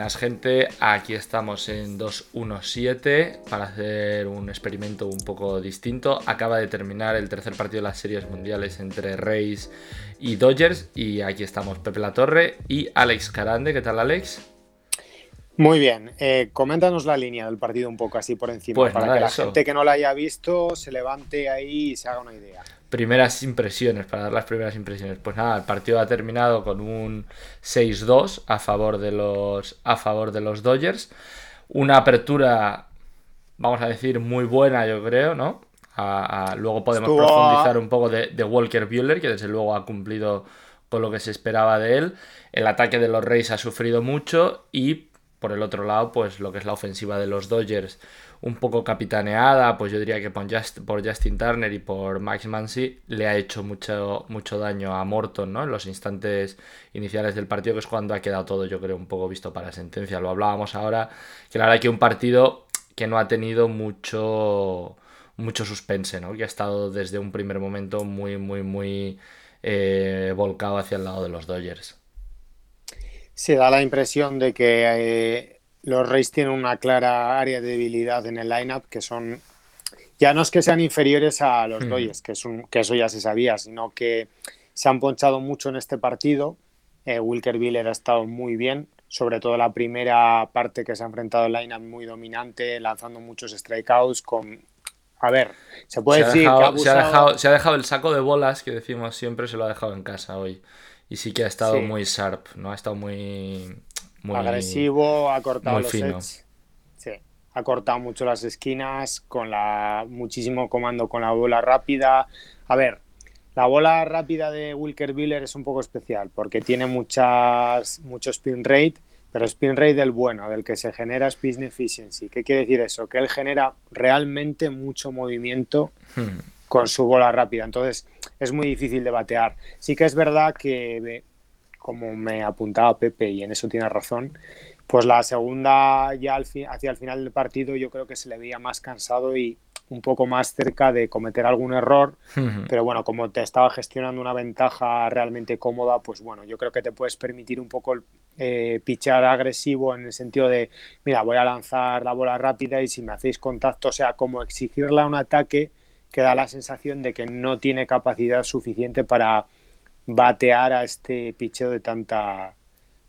Buenas gente, aquí estamos en 217 para hacer un experimento un poco distinto. Acaba de terminar el tercer partido de las series mundiales entre Rays y Dodgers y aquí estamos Pepe La Torre y Alex Carande. ¿Qué tal Alex? Muy bien, eh, coméntanos la línea del partido un poco así por encima Pues para nada, que la eso. gente que no la haya visto se levante ahí y se haga una idea. Primeras impresiones, para dar las primeras impresiones. Pues nada, el partido ha terminado con un 6-2 a favor de los a favor de los Dodgers. Una apertura, vamos a decir, muy buena, yo creo, ¿no? A- a- luego podemos Estuvo- profundizar un poco de, de Walker Buehler, que desde luego ha cumplido con lo que se esperaba de él. El ataque de los Rays ha sufrido mucho y por el otro lado, pues lo que es la ofensiva de los Dodgers, un poco capitaneada, pues yo diría que por, Just- por Justin Turner y por Max Muncy le ha hecho mucho, mucho daño a Morton, ¿no? En los instantes iniciales del partido, que es cuando ha quedado todo, yo creo, un poco visto para sentencia. Lo hablábamos ahora, que la verdad que un partido que no ha tenido mucho mucho suspense, ¿no? Que ha estado desde un primer momento muy, muy, muy eh, volcado hacia el lado de los Dodgers. Se da la impresión de que eh, los Rays tienen una clara área de debilidad en el lineup que son ya no es que sean inferiores a los. Dodgers, que, es un- que eso ya se sabía, sino que se han ponchado mucho en este partido. Eh, Wilker Buehler ha estado muy bien, sobre todo la primera parte que se ha enfrentado el lineup muy dominante, lanzando muchos strikeouts con a ver, se puede se, decir que ha dejado, se, ha abusado- dejado, se ha dejado el saco de bolas que decimos siempre, se lo ha dejado en casa hoy. Y sí que ha estado Sí. muy sharp, ¿no? Ha estado muy. muy agresivo, ha cortado muy los fino. sets. Sí, ha cortado mucho las esquinas, con la muchísimo comando con la bola rápida. A ver, la bola rápida de Wilker Buehler es un poco especial porque tiene muchas mucho spin rate, pero spin rate del bueno, del que se genera spin efficiency. ¿Qué quiere decir eso? Que él genera realmente mucho movimiento Hmm. Con su bola rápida. Entonces es muy difícil de batear. Sí que es verdad que, eh, como me apuntaba Pepe, y en eso tiene razón, pues la segunda ya al hacia el final del partido yo creo que se le veía más cansado y un poco más cerca de cometer algún error. Pero bueno, como te estaba gestionando una ventaja realmente cómoda, pues bueno, yo creo que te puedes permitir un poco eh, pichar agresivo en el sentido de, mira, voy a lanzar la bola rápida y si me hacéis contacto, o sea, como exigirle a un ataque que da la sensación de que no tiene capacidad suficiente para batear a este picheo de tanta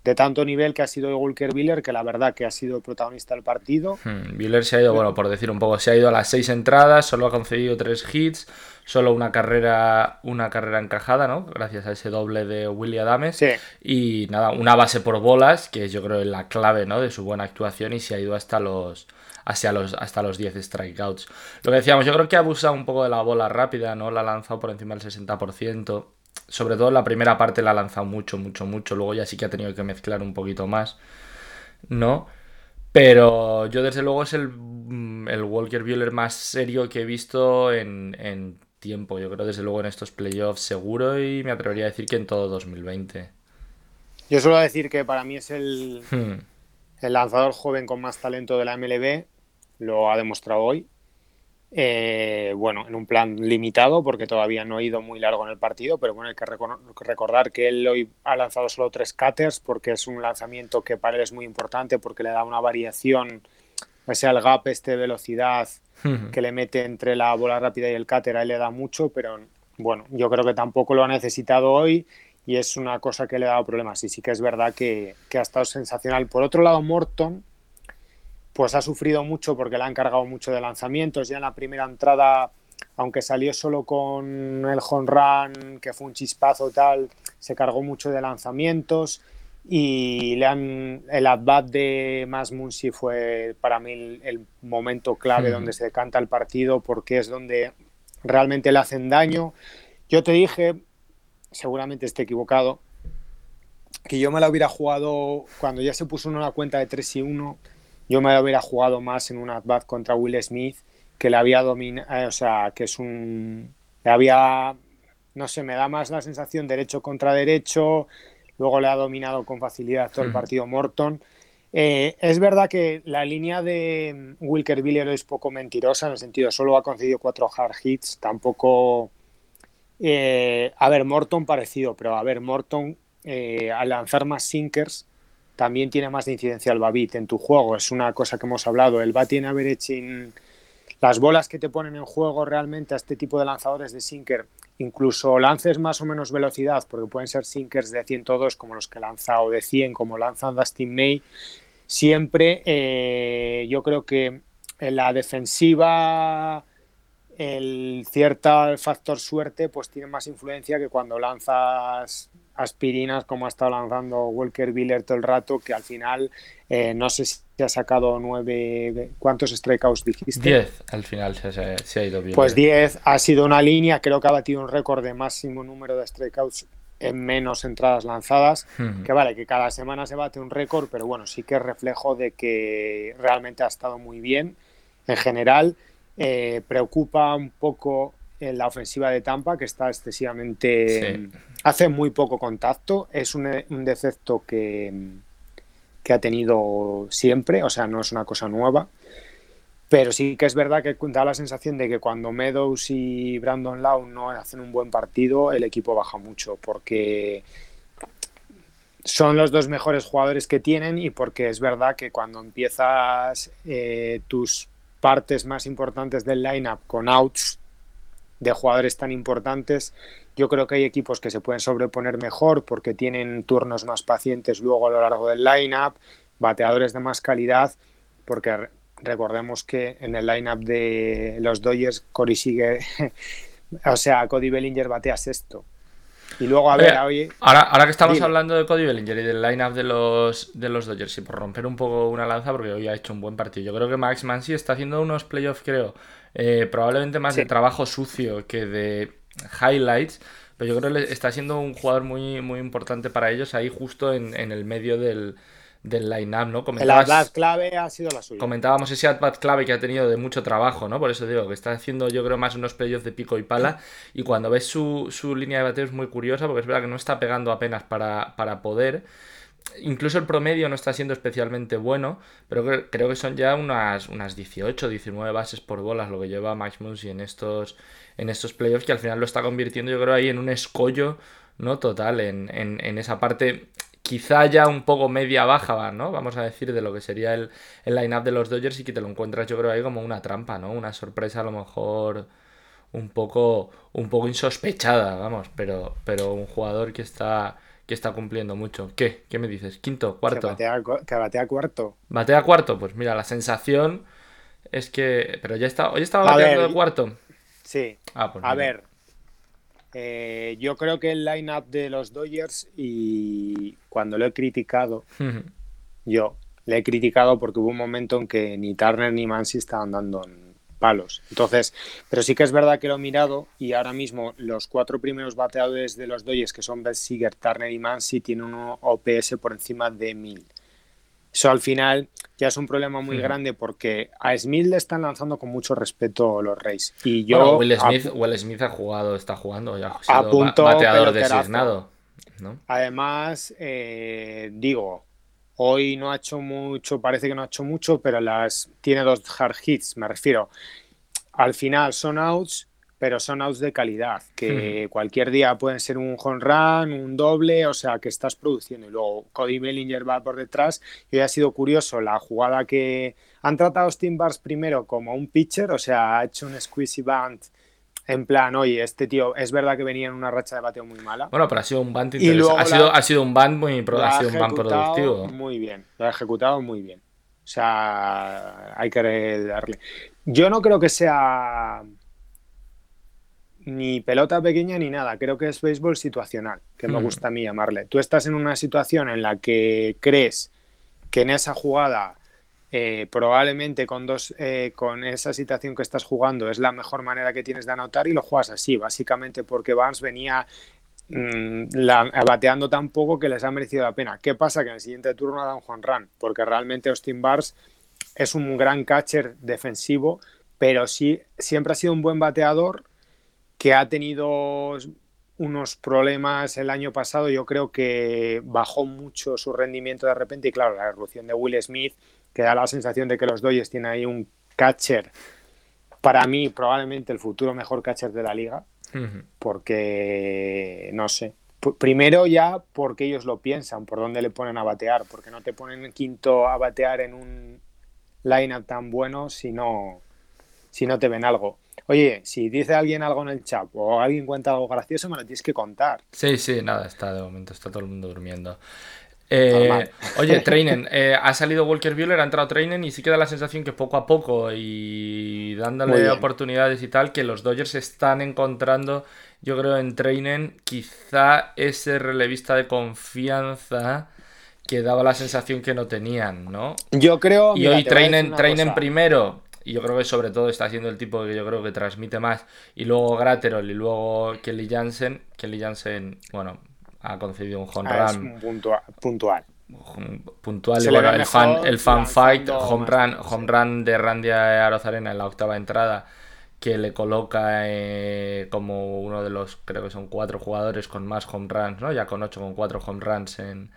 de tanto nivel que ha sido Walker Buehler, que la verdad que ha sido el protagonista del partido. Hmm, se ha ido, bueno, por decir un poco, se ha ido a las seis entradas, solo ha concedido tres hits, solo una carrera, una carrera encajada, ¿no? Gracias a ese doble de Willy Adames. Sí. Y nada, una base por bolas, que yo creo es la clave, ¿no? De su buena actuación y se ha ido hasta los hacia los hasta los 10 strikeouts. Lo que decíamos, yo creo que ha abusado un poco de la bola rápida, ¿no? La ha lanzado por encima del 60%. Sobre todo la primera parte la ha lanzado mucho, mucho, mucho. Luego ya sí que ha tenido que mezclar un poquito más, ¿no? Pero yo desde luego es el, mm, el Walker Buehler más serio que he visto en, en tiempo. Yo creo desde luego en estos playoffs seguro y me atrevería a decir que en todo 2020. Yo suelo decir que para mí es el, Hmm. el lanzador joven con más talento de la MLB, lo ha demostrado hoy. Eh, bueno, en un plan limitado, porque todavía no ha ido muy largo en el partido, pero bueno, hay que recor- recordar que él hoy ha lanzado solo tres cutters, porque es un lanzamiento que para él es muy importante, porque le da una variación, o sea, el gap este de velocidad que le mete entre la bola rápida y el cutter, a él le da mucho, pero bueno, yo creo que tampoco lo ha necesitado hoy y es una cosa que le ha dado problemas. Y sí que es verdad que, que ha estado sensacional. Por otro lado, Morton, pues ha sufrido mucho porque le han cargado mucho de lanzamientos. Ya en la primera entrada, aunque salió solo con el home run, que fue un chispazo tal, se cargó mucho de lanzamientos. Y le han, el at-bat de Mas Muncy fue para mí el, el momento clave Hmm. donde se decanta el partido porque es donde realmente le hacen daño. Yo te dije, seguramente esté equivocado, que yo me la hubiera jugado cuando ya se puso una cuenta de 3 y 1, yo me hubiera jugado más en un at-bat contra Will Smith, que le había dominado, o sea, que es un... Le había, no sé, me da más la sensación derecho contra derecho, luego le ha dominado con facilidad todo el Hmm. partido Morton. Eh, es verdad que la línea de Wilker Buehler es poco mentirosa, en el sentido, solo ha concedido cuatro hard hits, tampoco... eh, a ver, Morton parecido, pero a ver, Morton eh, al lanzar más sinkers también tiene más de incidencia el Babit en tu juego. Es una cosa que hemos hablado. El batting average las bolas que te ponen en juego realmente a este tipo de lanzadores de sinker, incluso lances más o menos velocidad, porque pueden ser sinkers de 102 como los que lanza o de 100 como lanza Dustin May, siempre eh, yo creo que en la defensiva el cierto factor suerte pues tiene más influencia que cuando lanzas aspirinas como ha estado lanzando Walker Biller todo el rato, que al final eh, no sé si ha sacado nueve, ¿cuántos strikeouts dijiste? Diez al final se, ha ido bien. Pues diez ha sido una línea, creo que ha batido un récord de máximo número de strikeouts en menos entradas lanzadas, que vale, que cada semana se bate un récord, pero bueno, sí que es reflejo de que realmente ha estado muy bien en general. Eh, preocupa un poco en la ofensiva de Tampa, que está excesivamente... Hace muy poco contacto, es un, defecto que, que ha tenido siempre, o sea, no es una cosa nueva. Pero sí que es verdad que da la sensación de que cuando Meadows y Brandon Lau no hacen un buen partido, el equipo baja mucho, porque son los dos mejores jugadores que tienen y porque es verdad que cuando empiezas eh, tus partes más importantes del lineup con outs de jugadores tan importantes, yo creo que hay equipos que se pueden sobreponer mejor porque tienen turnos más pacientes luego a lo largo del lineup, bateadores de más calidad, porque recordemos que en el lineup de los Dodgers Cory sigue, o sea, Cody Bellinger batea sexto. Y luego, a ver, ahora, ahora que estamos hablando de Cody Bellinger y del lineup de los, de los Dodgers, y por romper un poco una lanza, porque hoy ha hecho un buen partido, yo creo que Max Mansi está haciendo unos playoffs, creo, eh, probablemente más de trabajo sucio que de highlights, pero yo creo que está siendo un jugador muy, muy importante para ellos ahí justo en, el medio del, del line-up, ¿no? Comentabas, el clave ha sido la suya. Comentábamos ese at clave que ha tenido de mucho trabajo, ¿no? Por eso digo que está haciendo yo creo más unos playoffs de pico y pala y cuando ves su, su línea de bateo es muy curiosa porque es verdad que no está pegando apenas para, para poder incluso el promedio no está siendo especialmente bueno, pero creo que son ya unas, unas 18, 19 bases por bolas lo que lleva Max Muncy en estos, en estos playoffs, que al final lo está convirtiendo, yo creo, ahí en un escollo ¿no? total en, en, esa parte quizá ya un poco media baja, ¿no? Vamos a decir, de lo que sería el, el line-up de los Dodgers y que te lo encuentras, yo creo, ahí como una trampa, ¿no? Una sorpresa a lo mejor un poco, un poco insospechada, vamos, pero, pero un jugador que está que está cumpliendo mucho. ¿Qué? ¿Qué me dices? ¿Quinto? ¿Cuarto? Que batea, cuarto. ¿Batea cuarto? Pues mira, la sensación es que. Pero ya está. Hoy estaba bateando de cuarto. Sí. Ah, pues a ver. Eh, yo creo que el line-up de los Dodgers y cuando lo he criticado, yo le he criticado porque hubo un momento en que ni Turner ni Mansi estaban dando palos. Entonces, pero sí que es verdad que lo he mirado y ahora mismo los cuatro primeros bateadores de los Dodgers, que son Beth Seeger, Turner y Mansi, tienen un OPS por encima de 1000. Eso al final ya es un problema muy grande porque a Smith le están lanzando con mucho respeto los Reyes. Y yo. Will, Smith, ha jugado, está jugando, ya ha sido bateador designado. Además, eh, digo, Hoy no ha hecho mucho, parece que no ha hecho mucho, pero las tiene dos hard hits, me refiero. Al final son outs, pero son outs de calidad, que cualquier día pueden ser un home run, un doble, o sea, que estás produciendo. Y luego Cody Bellinger va por detrás. Y hoy ha sido curioso la jugada que han tratado a Steam Bars primero como un pitcher, o sea, ha hecho un squeezy band en plan, oye, este tío es verdad que venía en una racha de bateo muy mala. Bueno, pero ha sido un band ha, sido, ha sido un band muy ha sido un band productivo. Muy bien, lo ha ejecutado muy bien. O sea, hay que darle. Yo no creo que sea ni pelota pequeña ni nada. Creo que es béisbol situacional, que me mm. gusta a mí llamarle. Tú estás en una situación en la que crees que en esa jugada eh, probablemente con, dos, eh, con esa situación que estás jugando es la mejor manera que tienes de anotar y lo juegas así, básicamente porque Vance venía mm, bateando tan poco que les ha merecido la pena. ¿Qué pasa? Que en el siguiente turno da un Juan Run, porque realmente Austin Bars es un gran catcher defensivo, pero sí siempre ha sido un buen bateador que ha tenido unos problemas el año pasado. Yo creo que bajó mucho su rendimiento de repente y claro, la erupción de Will Smith que da la sensación de que los Dodgers tienen ahí un catcher, para mí probablemente el futuro mejor catcher de la liga, porque no sé, primero ya porque ellos lo piensan, por dónde le ponen a batear, porque no te ponen quinto a batear en un line-up tan bueno si no, si no te ven algo. Oye, si dice alguien algo en el chat o alguien cuenta algo gracioso, me lo tienes que contar. Sí, sí, nada, está de momento, está todo el mundo durmiendo. Eh, oye, Trainen, eh, ha salido Walker Buehler, ha entrado Trainen y sí queda la sensación que poco a poco y dándole oportunidades y tal, que los Dodgers están encontrando, yo creo, en Trainen quizá ese relevista de confianza que daba la sensación que no tenían, ¿no? Yo creo... Y hoy Trainen, Trainen primero, y yo creo que sobre todo está siendo el tipo que yo creo que transmite más, y luego Graterol y luego Kelly Jansen, Kelly Jansen, bueno, ha concedido un home ah, run. puntual. puntual. Puntual, y bueno, el fan, el fan fight, home run, home run de Randy Arozarena en la octava entrada, que le coloca eh, como uno de los, creo que son cuatro jugadores con más home runs, ¿no? Ya con ocho, con cuatro home runs en,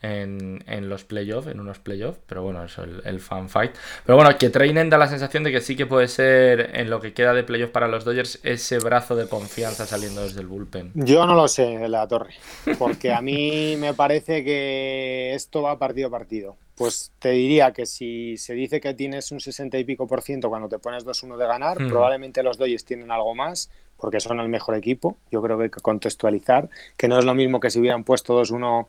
en, en los playoffs, en unos playoffs, pero bueno, eso, el, el, fan fight. Pero bueno, que Trainen da la sensación de que sí que puede ser, en lo que queda de playoffs para los Dodgers, ese brazo de confianza saliendo desde el bullpen. Yo no lo sé, la torre, porque a mí me parece que esto va partido a partido. Pues te diría que si se dice que tienes un 60 y pico por ciento cuando te pones 2-1 de ganar, probablemente los Dodgers tienen algo más, porque son el mejor equipo. Yo creo que hay que contextualizar, que no es lo mismo que si hubieran puesto 2-1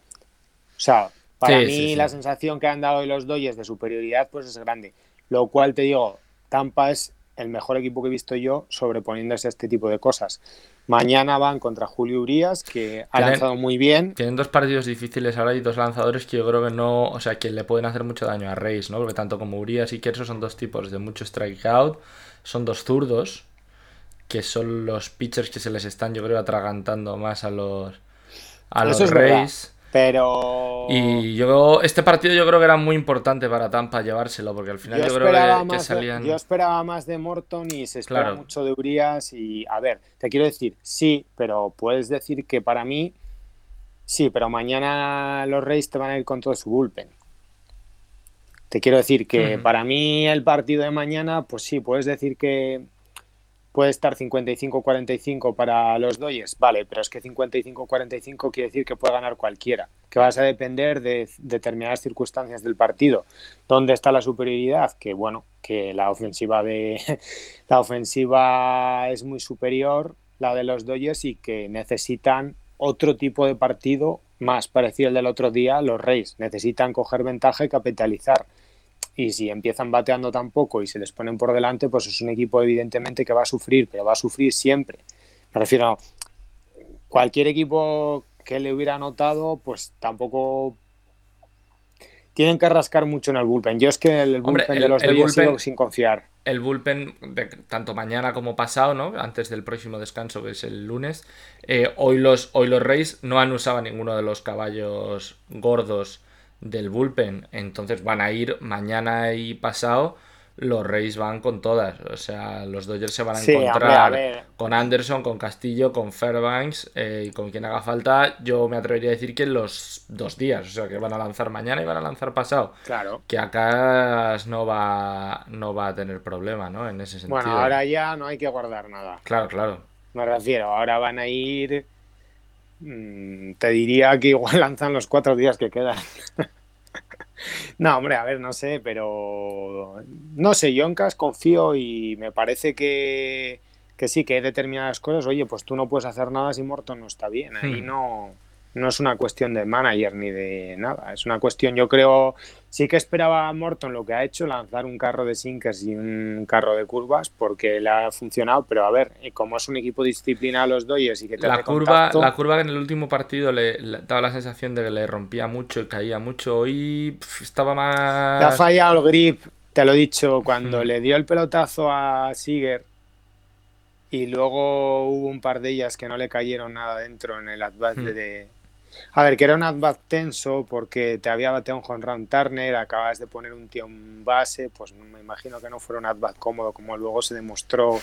o sea, para mí la sensación que han dado los Dodgers de superioridad pues es grande. Lo cual te digo, Tampa es el mejor equipo que he visto yo sobreponiéndose a este tipo de cosas. Mañana van contra Julio Urias, que ha lanzado muy bien. Tienen dos partidos difíciles ahora y dos lanzadores que yo creo que no, o sea, que le pueden hacer mucho daño a Reyes, ¿no? Porque tanto como Urias y Kerso son dos tipos de mucho strikeout, son dos zurdos, que son los pitchers que se les están, yo creo, atragantando más a los, a los Reyes. Pero. Y yo este partido yo creo que era muy importante para Tampa llevárselo, porque al final yo, creo que, salían. yo esperaba más de Morton y se espera mucho de Urias. Y a ver, te quiero decir, sí, pero puedes decir que para mí. Sí, pero mañana los Reyes te van a ir con todo su bullpen. Te quiero decir que para mí el partido de mañana, pues sí, puedes decir que puede estar 55-45 para los Dodgers, vale, pero es que 55-45 quiere decir que puede ganar cualquiera, que vas a depender de determinadas circunstancias del partido. ¿Dónde está la superioridad? Que bueno, que la ofensiva de la ofensiva es muy superior, la de los Dodgers y que necesitan otro tipo de partido más parecido al del otro día, los Reyes necesitan coger ventaja y capitalizar y si empiezan bateando tan poco y se les ponen por delante, pues es un equipo evidentemente que va a sufrir, pero va a sufrir siempre. Me refiero a cualquier equipo que le hubiera anotado, pues tampoco tienen que rascar mucho en el bullpen. Yo es que el bullpen de los el sin confiar. El bullpen, de, tanto mañana como pasado, ¿no? Antes del próximo descanso, que es el lunes, eh, hoy, los, hoy los Reyes no han usado ninguno de los caballos gordos del bullpen. Entonces van a ir mañana y pasado. Los Reyes van con todas. O sea, los Dodgers se van a encontrar con Anderson, con Castillo, con Fairbanks eh, y con quien haga falta. Yo me atrevería a decir que los dos días. O sea, que van a lanzar mañana y van a lanzar pasado. Claro. Que acá no va, no va a tener problema, ¿no? En ese sentido. Bueno, ahora ya no hay que guardar nada. Claro, claro. Me refiero, ahora van a ir Mm, te diría que igual lanzan los cuatro días que quedan. no, hombre, a ver, no sé, pero no sé, yo en Cas confío y me parece que, que sí, que hay determinadas cosas. Oye, pues tú no puedes hacer nada si Morton no está bien. Ahí hmm. no, no es una cuestión de manager ni de nada. Es una cuestión, yo creo, sí que esperaba a Morton lo que ha hecho, lanzar un carro de sinkers y un carro de curvas, porque le ha funcionado, pero a ver, como es un equipo disciplinado los Dodgers y que te la curva La curva en el último partido le, daba la sensación de que le rompía mucho y caía mucho, hoy estaba más... Le ha fallado el grip, te lo he dicho, cuando le dio el pelotazo a Siger y luego hubo un par de ellas que no le cayeron nada dentro en el advance de a ver, que era un at tenso porque te había bateado un jonrón Turner, acabas de poner un tío en base, pues me imagino que no fuera un at cómodo como luego se demostró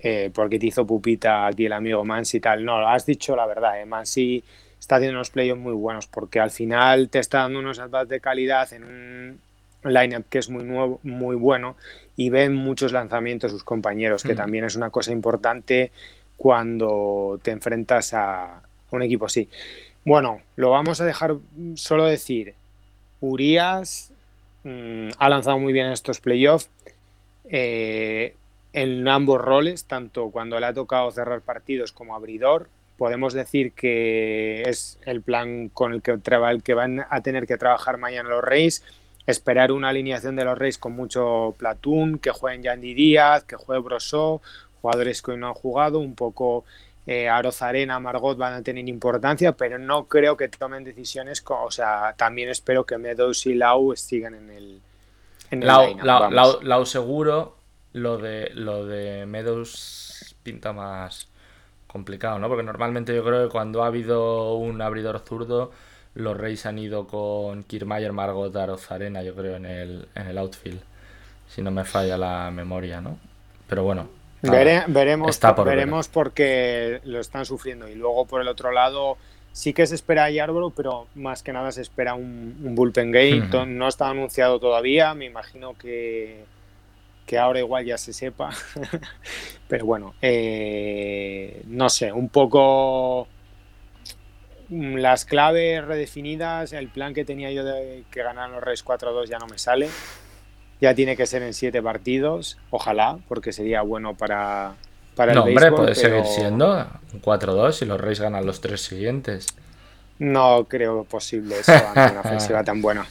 eh, porque te hizo pupita aquí el amigo Mansi y tal. No, has dicho la verdad, eh. Mansi está haciendo unos playoffs muy buenos porque al final te está dando unos at de calidad en un lineup que es muy nuevo, muy bueno y ven muchos lanzamientos sus compañeros, que mm. también es una cosa importante cuando te enfrentas a, un equipo así. Bueno, lo vamos a dejar solo decir. Urias mm, ha lanzado muy bien en estos playoffs. Eh, en ambos roles, tanto cuando le ha tocado cerrar partidos como abridor. Podemos decir que es el plan con el que, que van a tener que trabajar mañana los Reyes. Esperar una alineación de los Reyes con mucho platón, que jueguen Yandy Díaz, que juegue Brosó, jugadores que hoy no han jugado, un poco eh, Arozarena, Margot van a tener importancia, pero no creo que tomen decisiones. o sea, también espero que Meadows y Lau sigan en el. En Lau, Lau, seguro, lo de, lo de Meadows pinta más complicado, ¿no? Porque normalmente yo creo que cuando ha habido un abridor zurdo, los Reyes han ido con Kiermaier, Margot, Arozarena, yo creo, en el, en el outfield. Si no me falla la memoria, ¿no? Pero bueno, veremos veremos porque lo están sufriendo. Y luego por el otro lado, sí que se espera a Yarborough, pero más que nada se espera un, bullpen game. No está anunciado todavía, me imagino que, que ahora igual ya se sepa. pero bueno, eh, no sé, un poco las claves redefinidas, el plan que tenía yo de que ganaran los Reyes 4-2 ya no me sale ya tiene que ser en siete partidos, ojalá, porque sería bueno para, para el No, hombre, puede seguir siendo un 4-2 y los Reyes ganan los tres siguientes. No creo posible eso una ofensiva tan buena.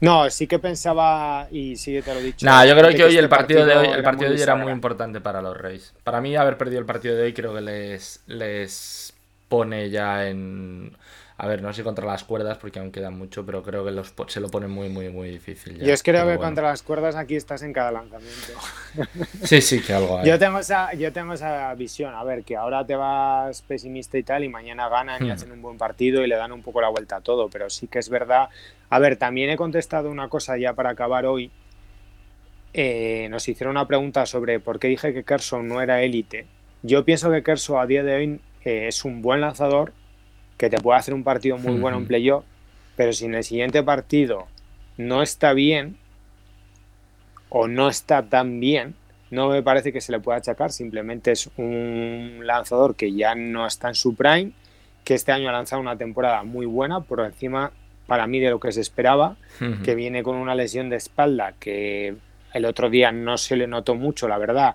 No, sí que pensaba, y sí te lo he dicho. No, yo creo que, hoy este el partido, de hoy, el partido de hoy era muy importante para los Reyes. Para mí, haber perdido el partido de hoy creo que les, les pone ya en a ver, no sé contra las cuerdas porque aún queda mucho, pero creo que los, se lo pone muy, muy, muy difícil. Ya. Yo es creo que contra las cuerdas aquí estás en cada lanzamiento. Sí, sí, que algo hay. Yo tengo, esa, yo tengo esa visión, a ver, que ahora te vas pesimista y tal y mañana ganan y hmm. hacen un buen partido y le dan un poco la vuelta a todo, pero sí que es verdad. A ver, también he contestado una cosa ya para acabar hoy. Eh, nos hicieron una pregunta sobre por qué dije que Kerson no era élite. Yo pienso que Kerson a día de hoy eh, es un buen lanzador, que te puede hacer un partido muy bueno en playoff, pero si en el siguiente partido no está bien o no está tan bien, no me parece que se le pueda achacar, simplemente es un lanzador que ya no está en su prime, que este año ha lanzado una temporada muy buena, por encima para mí de lo que se esperaba, que viene con una lesión de espalda que el otro día no se le notó mucho, la verdad,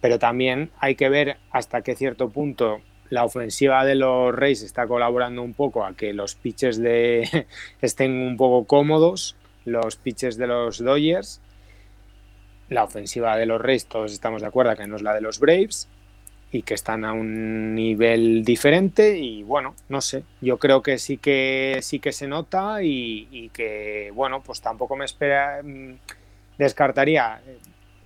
pero también hay que ver hasta qué cierto punto la ofensiva de los Reyes está colaborando un poco a que los pitches de estén un poco cómodos, los pitches de los Dodgers. La ofensiva de los Reyes, todos estamos de acuerdo que no es la de los Braves y que están a un nivel diferente y bueno, no sé, yo creo que sí que sí que se nota y, que bueno, pues tampoco me espera mm, descartaría.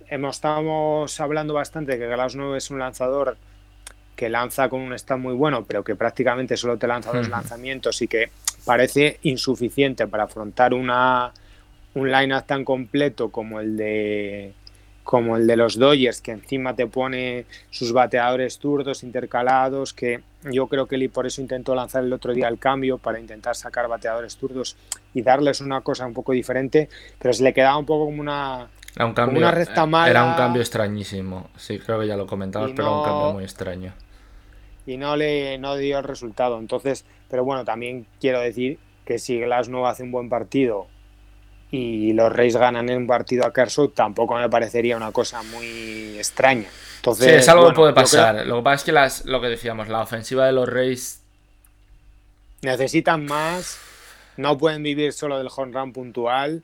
Hemos estamos hablando bastante que Glasnow es un lanzador que lanza con un stand muy bueno, pero que prácticamente solo te lanza dos lanzamientos y que parece insuficiente para afrontar una, un line-up tan completo como el de como el de los Dodgers, que encima te pone sus bateadores zurdos intercalados, que yo creo que él por eso intentó lanzar el otro día el cambio para intentar sacar bateadores zurdos y darles una cosa un poco diferente, pero se le quedaba un poco como una, era un cambio, una recta mala. Era un cambio extrañísimo. Sí, creo que ya lo comentabas, pero era un cambio muy extraño y no le no dio el resultado. Entonces, pero bueno, también quiero decir que si Glasnow hace un buen partido y los Reyes ganan en un partido a Kershaw, tampoco me parecería una cosa muy extraña. Entonces, sí, es algo que puede pasar. Lo que pasa es que las, lo que decíamos, la ofensiva de los Reyes necesitan más, no pueden vivir solo del home run puntual,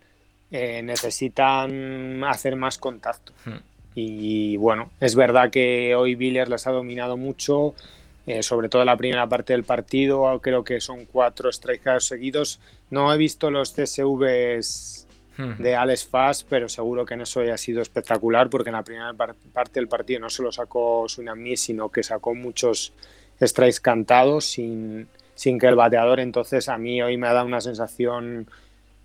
eh, necesitan hacer más contacto. Hmm. Y bueno, es verdad que hoy Villiers les ha dominado mucho, eh, sobre todo la primera parte del partido, creo que son cuatro strikes seguidos. No he visto los CSVs de Alex Fass, pero seguro que en eso ha sido espectacular, porque en la primera parte del partido no solo sacó Sunami, sino que sacó muchos strikes cantados sin, sin que el bateador, entonces a mí hoy me ha dado una sensación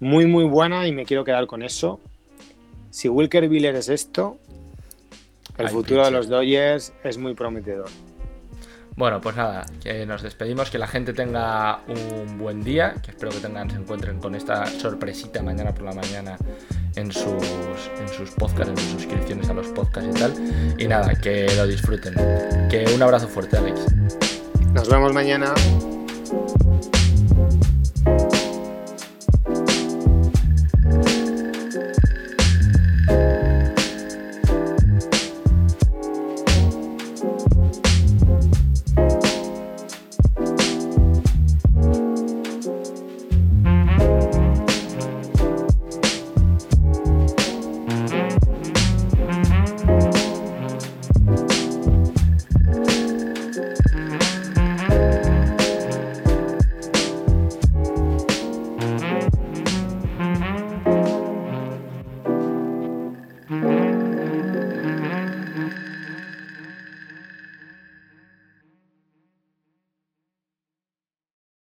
muy muy buena y me quiero quedar con eso. Si Wilker Villers es esto, el futuro de los Dodgers es muy prometedor. Bueno, pues nada, que nos despedimos, que la gente tenga un buen día, que espero que tengan, se encuentren con esta sorpresita mañana por la mañana en sus, en sus podcasts, en sus suscripciones a los podcasts y tal. Y nada, que lo disfruten. Que un abrazo fuerte, Alex. Nos vemos mañana.